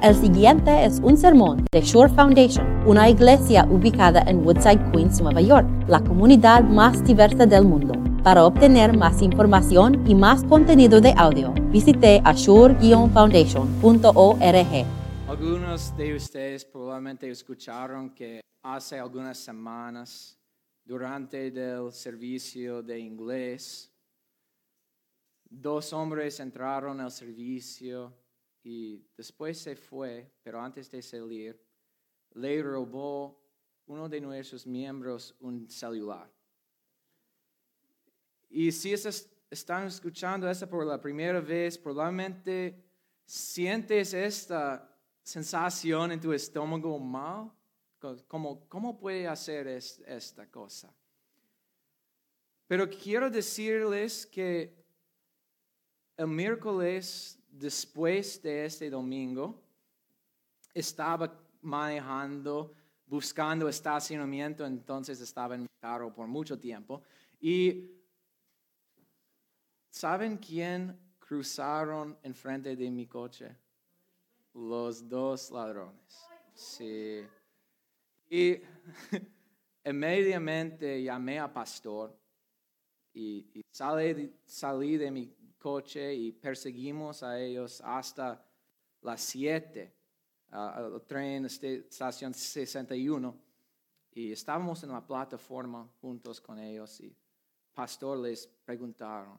El siguiente es un sermón de Shore Foundation, una iglesia ubicada en Woodside, Queens, Nueva York, la comunidad más diversa del mundo. Para obtener más información y más contenido de audio, visite ashore-foundation.org. Algunos de ustedes probablemente escucharon que hace algunas semanas, durante el servicio de inglés, dos hombres entraron al servicio y después se fue, pero antes de salir, le robó uno de nuestros miembros un celular. Y si esas- están escuchando eso por la primera vez, probablemente sientes esta sensación en tu estómago mal. ¿Cómo, cómo puede hacer es- esta cosa? Pero quiero decirles que el miércoles después de este domingo, estaba manejando, buscando estacionamiento, entonces estaba en mi carro por mucho tiempo. Y ¿saben quién cruzaron enfrente de mi coche? Los dos ladrones. Sí. Y inmediatamente llamé a pastor y, y salí, salí de mi coche y perseguimos a ellos hasta las 7, al tren este- estación 61. Y estábamos en la plataforma juntos con ellos y pastor les preguntaron,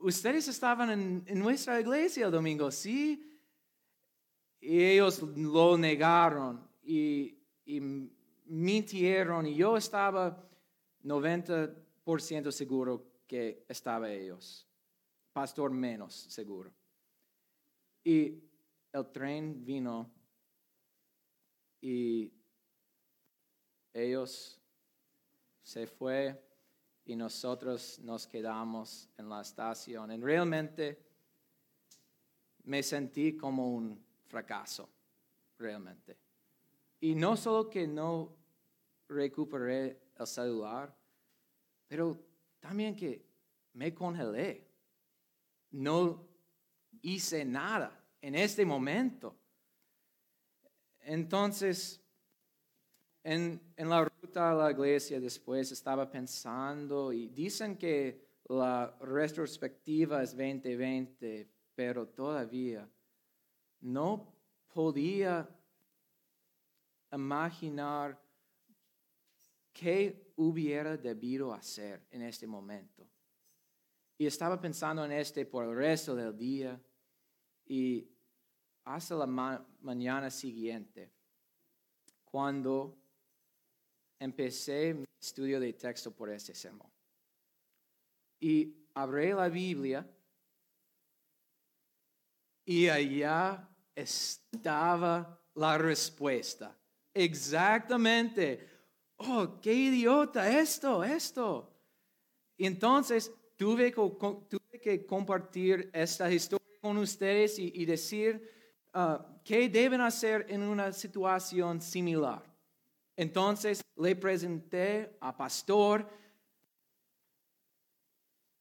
¿ustedes estaban en, en nuestra iglesia el domingo? Sí. Y ellos lo negaron y, y mintieron y yo estaba 90% seguro que estaba ellos. Pastor menos seguro. Y el tren vino y ellos se fue y nosotros nos quedamos en la estación. Y realmente me sentí como un fracaso, realmente. Y no solo que no recuperé el celular, pero también que me congelé. No hice nada en este momento. Entonces, en, en la ruta a la iglesia después estaba pensando y dicen que la retrospectiva es 2020, pero todavía no podía imaginar qué hubiera debido hacer en este momento. Y estaba pensando en este por el resto del día y hasta la ma- mañana siguiente, cuando empecé mi estudio de texto por este sermón. Y abrí la Biblia y allá estaba la respuesta. Exactamente. Oh, qué idiota esto, esto. Y entonces tuve que, compartir esta historia con ustedes y, y decir ah, qué deben hacer en una situación similar. Entonces le presenté a pastor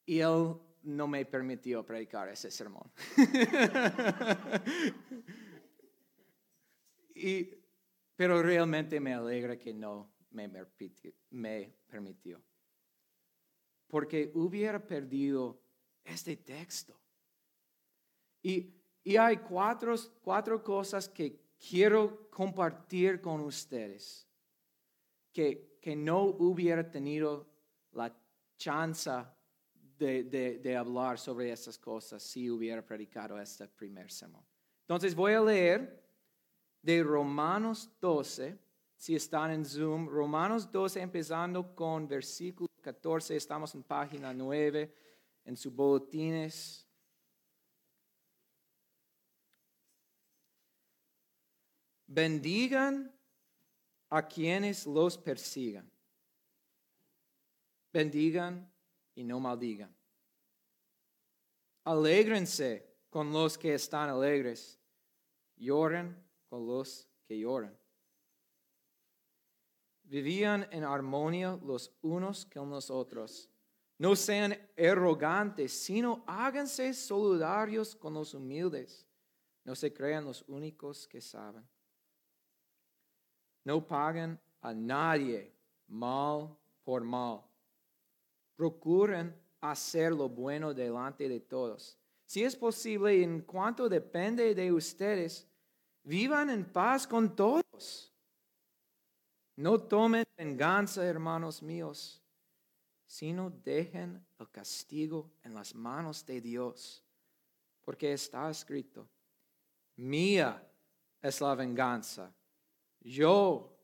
y él no me permitió predicar ese sermón. Pero realmente me alegra que no me permitió. Porque hubiera perdido este texto. Y, y hay cuatro, cuatro cosas que quiero compartir con ustedes que, que no hubiera tenido la chance de, de- hablar sobre estas cosas si hubiera predicado este primer sermón. Entonces voy a leer de Romanos 12, si están en Zoom, Romanos 12 empezando con versículo 14, estamos en página 9 en sus boletines. Bendigan a quienes los persigan. Bendigan y no maldigan. Alégrense con los que están alegres. Lloren con los que lloran. Vivían en armonía los unos con los otros. No sean arrogantes, sino háganse solidarios con los humildes. No se crean los únicos que saben. No paguen a nadie mal por mal. Procuren hacer lo bueno delante de todos. Si es posible, en cuanto depende de ustedes, vivan en paz con todos. No tomen venganza, hermanos míos, sino dejen el castigo en las manos de Dios, porque está escrito, mía es la venganza, yo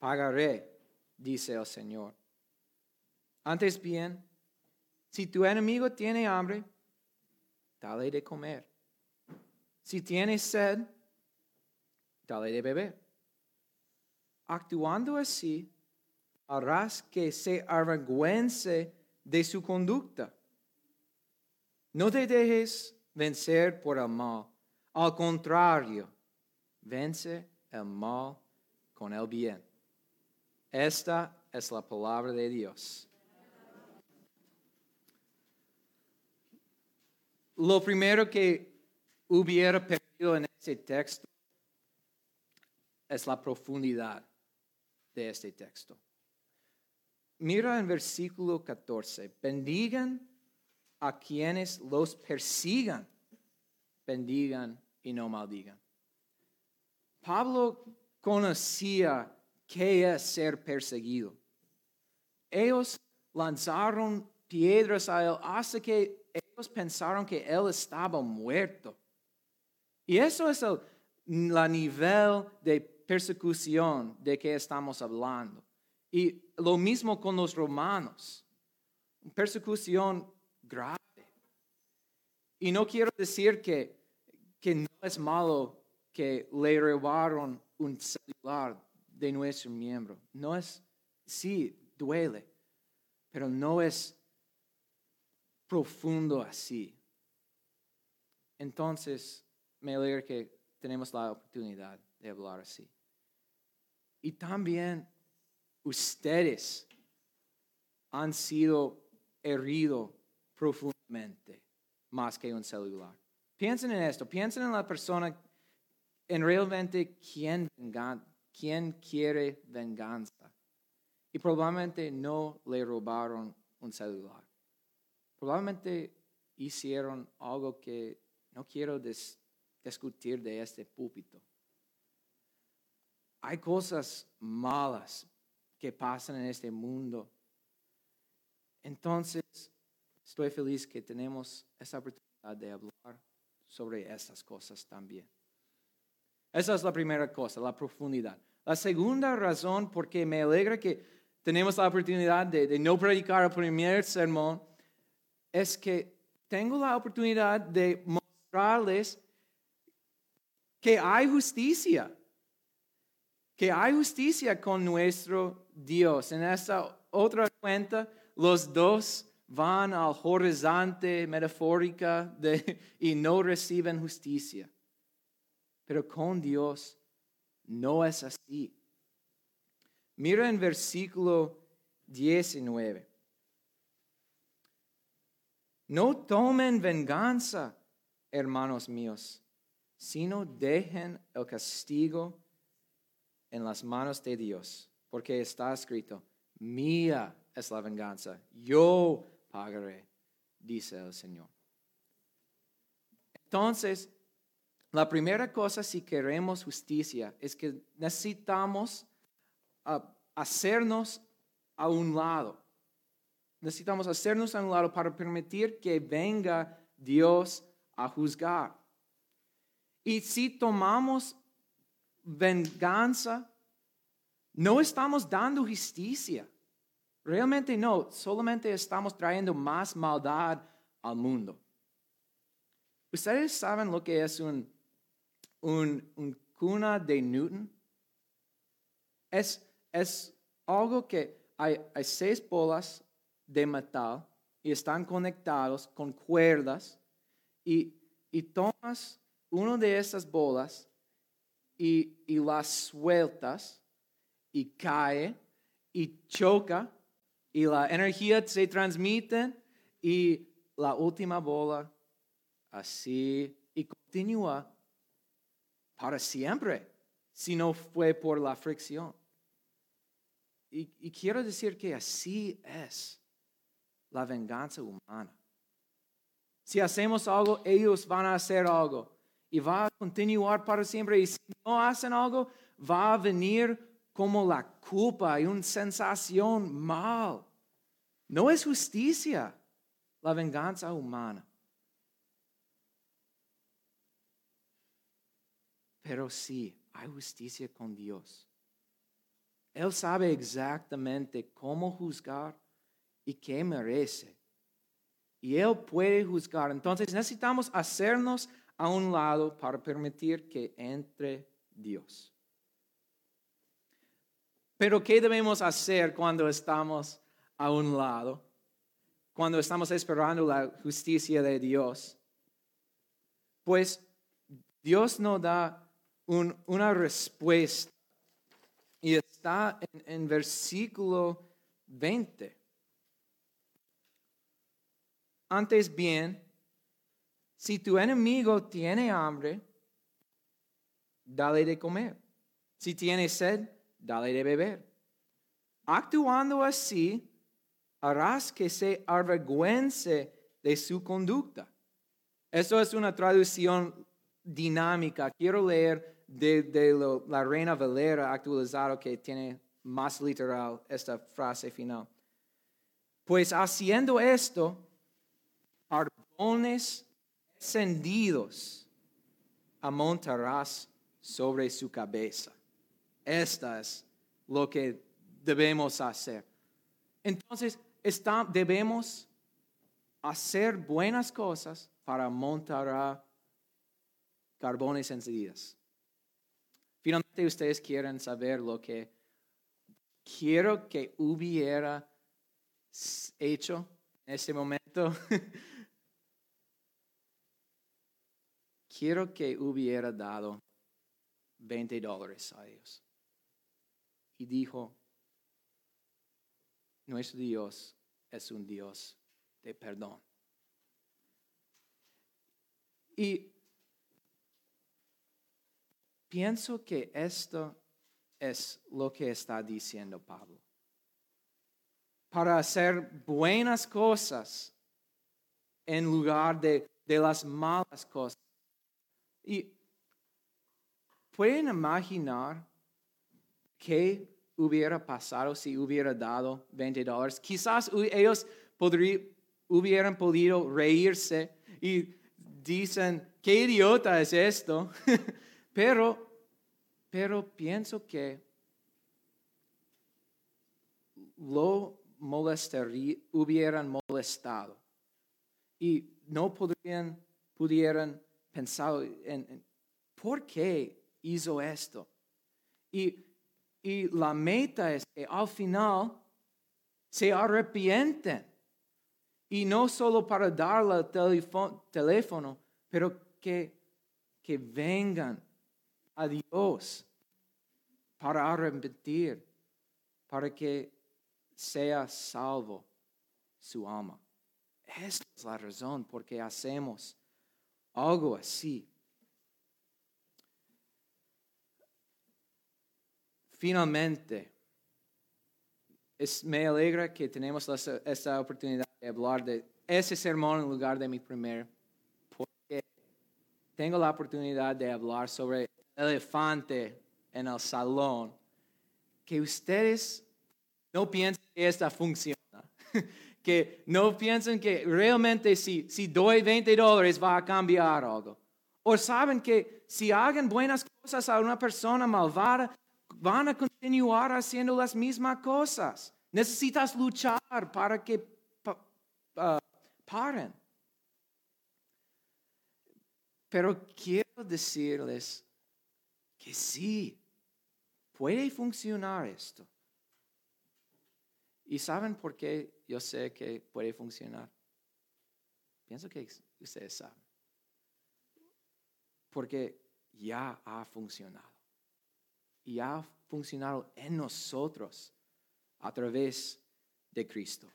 pagaré, dice el Señor. Antes bien, si tu enemigo tiene hambre, dale de comer. Si tiene sed, dale de beber. Actuando así, harás que se avergüence de su conducta. No te dejes vencer por el mal. Al contrario, vence el mal con el bien. Esta es la palabra de Dios. Lo primero que hubiera perdido en este texto es la profundidad de este texto. Mira en versículo 14, bendigan a quienes los persigan, bendigan y no maldigan. Pablo conocía qué es ser perseguido. Ellos lanzaron piedras a él hasta que ellos pensaron que él estaba muerto. Y eso es el nivel de persecución de que estamos hablando. Y lo mismo con los romanos. Persecución grave. Y no quiero decir que, que no es malo que le robaron un celular de nuestro miembro. No es, sí, duele, pero no es profundo así. Entonces, me alegra que tenemos la oportunidad de hablar así. Y también ustedes han sido heridos profundamente más que un celular. Piensen en esto, piensen en la persona en realmente quien, quien quiere venganza. Y probablemente no le robaron un celular. Probablemente hicieron algo que no quiero discutir de este púlpito. Hay cosas malas que pasan en este mundo. Entonces, estoy feliz que tenemos esa oportunidad de hablar sobre estas cosas también. Esa es la primera cosa, la profundidad. La segunda razón por que me alegra que tenemos la oportunidad de, de no predicar el primer sermón es que tengo la oportunidad de mostrarles que hay justicia que hay justicia con nuestro Dios. En esta otra cuenta, los dos van al horizonte metafórica y no reciben justicia. Pero con Dios no es así. Mira en versículo 19. No tomen venganza, hermanos míos, sino dejen el castigo en las manos de Dios, porque está escrito, mía es la venganza, yo pagaré, dice el Señor. Entonces, la primera cosa si queremos justicia es que necesitamos ah, hacernos a un lado. Necesitamos hacernos a un lado para permitir que venga Dios a juzgar. Y si tomamos venganza, no estamos dando justicia. Realmente no, solamente estamos trayendo más maldad al mundo. ¿Ustedes saben lo que es un, un, cuna de Newton? Es, es algo que hay, seis bolas de metal y están conectados con cuerdas y, y tomas una de esas bolas y, las sueltas y cae y choca y la energía se transmite y la última bola así y continúa para siempre si no fue por la fricción. Y, y quiero decir que así es la venganza humana. Si hacemos algo, ellos van a hacer algo y va a continuar para siempre. Y si no hacen algo, va a venir como la culpa y una sensación mal. No es justicia la venganza humana. Pero sí, hay justicia con Dios. Él sabe exactamente cómo juzgar y qué merece. Y Él puede juzgar. Entonces necesitamos hacernos a un lado para permitir que entre Dios. Pero ¿qué debemos hacer cuando estamos a un lado? Cuando estamos esperando la justicia de Dios. Pues Dios nos da una respuesta y está en, en versículo 20. Antes bien, si tu enemigo tiene hambre, dale de comer. Si tiene sed, dale de beber. Actuando así, harás que se avergüence de su conducta. Eso es una traducción dinámica. Quiero leer de, la Reina Valera actualizado que tiene más literal esta frase final. Pues haciendo esto, arbones encendidos amontarás sobre su cabeza. Esta es lo que debemos hacer. Entonces, debemos hacer buenas cosas para montar carbones encendidos. Finalmente, ustedes quieren saber lo que quiero que hubiera hecho en ese momento. quiero que hubiera dado 20 dólares a ellos. Y dijo, nuestro Dios es un Dios de perdón. Y pienso que esto es lo que está diciendo Pablo. Para hacer buenas cosas en lugar de, de las malas cosas. Y pueden imaginar qué hubiera pasado si hubiera dado 20 dólares. Quizás ellos hubieran podido reírse y dicen, qué idiota es esto. pero, pero pienso que lo molestaría, hubieran molestado. Y no podrían, pudieran pensado en, por qué hizo esto. Y, y la meta es que al final se arrepienten. Y no solo para darle el teléfono, pero que, que vengan a Dios para arrepentir, para que sea salvo su alma. Esta es la razón por qué hacemos algo así. Finalmente, me alegra que tenemos esta oportunidad de hablar de ese sermón en lugar de mi primer, porque tengo la oportunidad de hablar sobre el elefante en el salón, que ustedes no piensen que esta funciona. que no piensen que realmente si, si doy 20 dólares va a cambiar algo. O saben que si hagan buenas cosas a una persona malvada, van a continuar haciendo las mismas cosas. Necesitas luchar para que paren. Pero quiero decirles que sí, puede funcionar esto. ¿Y saben por qué yo sé que puede funcionar? Pienso que ustedes saben. Porque ya ha funcionado. Y ha funcionado en nosotros a través de Cristo.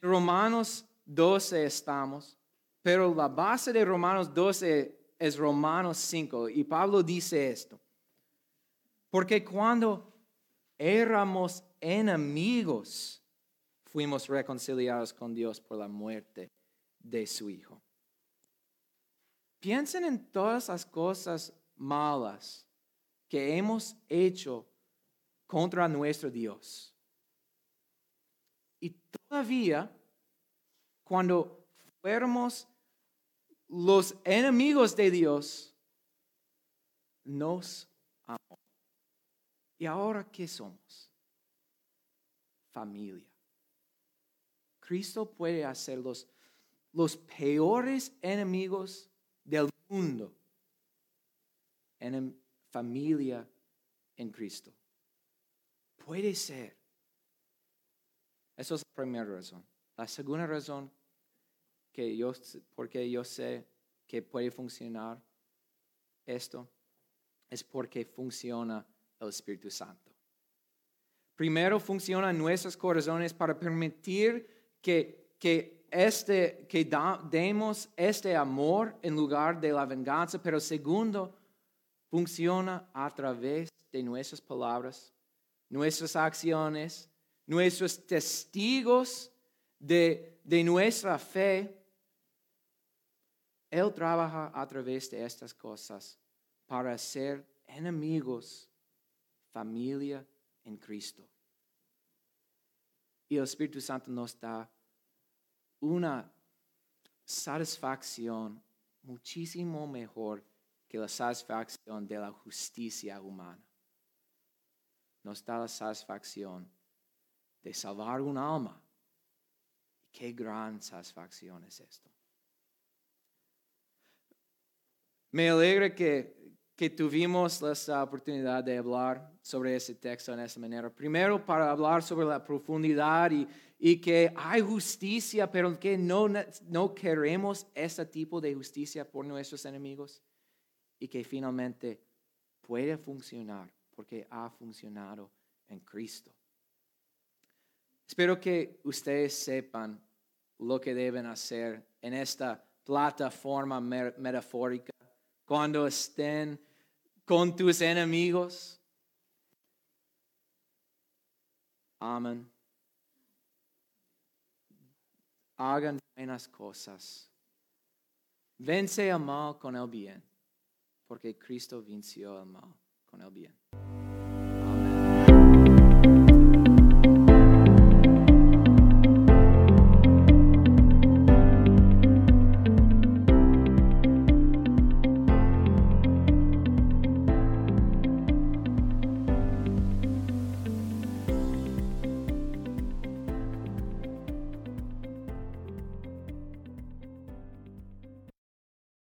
En Romanos 12 estamos, pero la base de Romanos 12 es Romanos 5 y Pablo dice esto. Porque cuando éramos enemigos, fuimos reconciliados con Dios por la muerte de su Hijo. Piensen en todas las cosas malas que hemos hecho contra nuestro Dios. Y todavía, cuando fuéramos los enemigos de Dios, nos amó. ¿Y ahora qué somos? Familia. Cristo puede hacer los, los peores enemigos del mundo en familia en Cristo. Puede ser. Esa es la primera razón. La segunda razón que yo, porque yo sé que puede funcionar esto es porque funciona el Espíritu Santo. Primero funciona en nuestros corazones para permitir que, que, este, que demos este amor en lugar de la venganza, pero segundo, funciona a través de nuestras palabras, nuestras acciones, nuestros testigos de, de nuestra fe. Él trabaja a través de estas cosas para ser enemigos, familia en Cristo. Y el Espíritu Santo nos da una satisfacción muchísimo mejor que la satisfacción de la justicia humana. Nos da la satisfacción de salvar un alma. Qué gran satisfacción es esto. Me alegra que que tuvimos la oportunidad de hablar sobre ese texto en esa manera. Primero, para hablar sobre la profundidad y, y que hay justicia, pero que no, no queremos ese tipo de justicia por nuestros enemigos y que finalmente puede funcionar porque ha funcionado en Cristo. Espero que ustedes sepan lo que deben hacer en esta plataforma metafórica cuando estén con tus enemigos. Amen. Hagan buenas cosas. Vence el mal con el bien, porque Cristo venció el mal con el bien.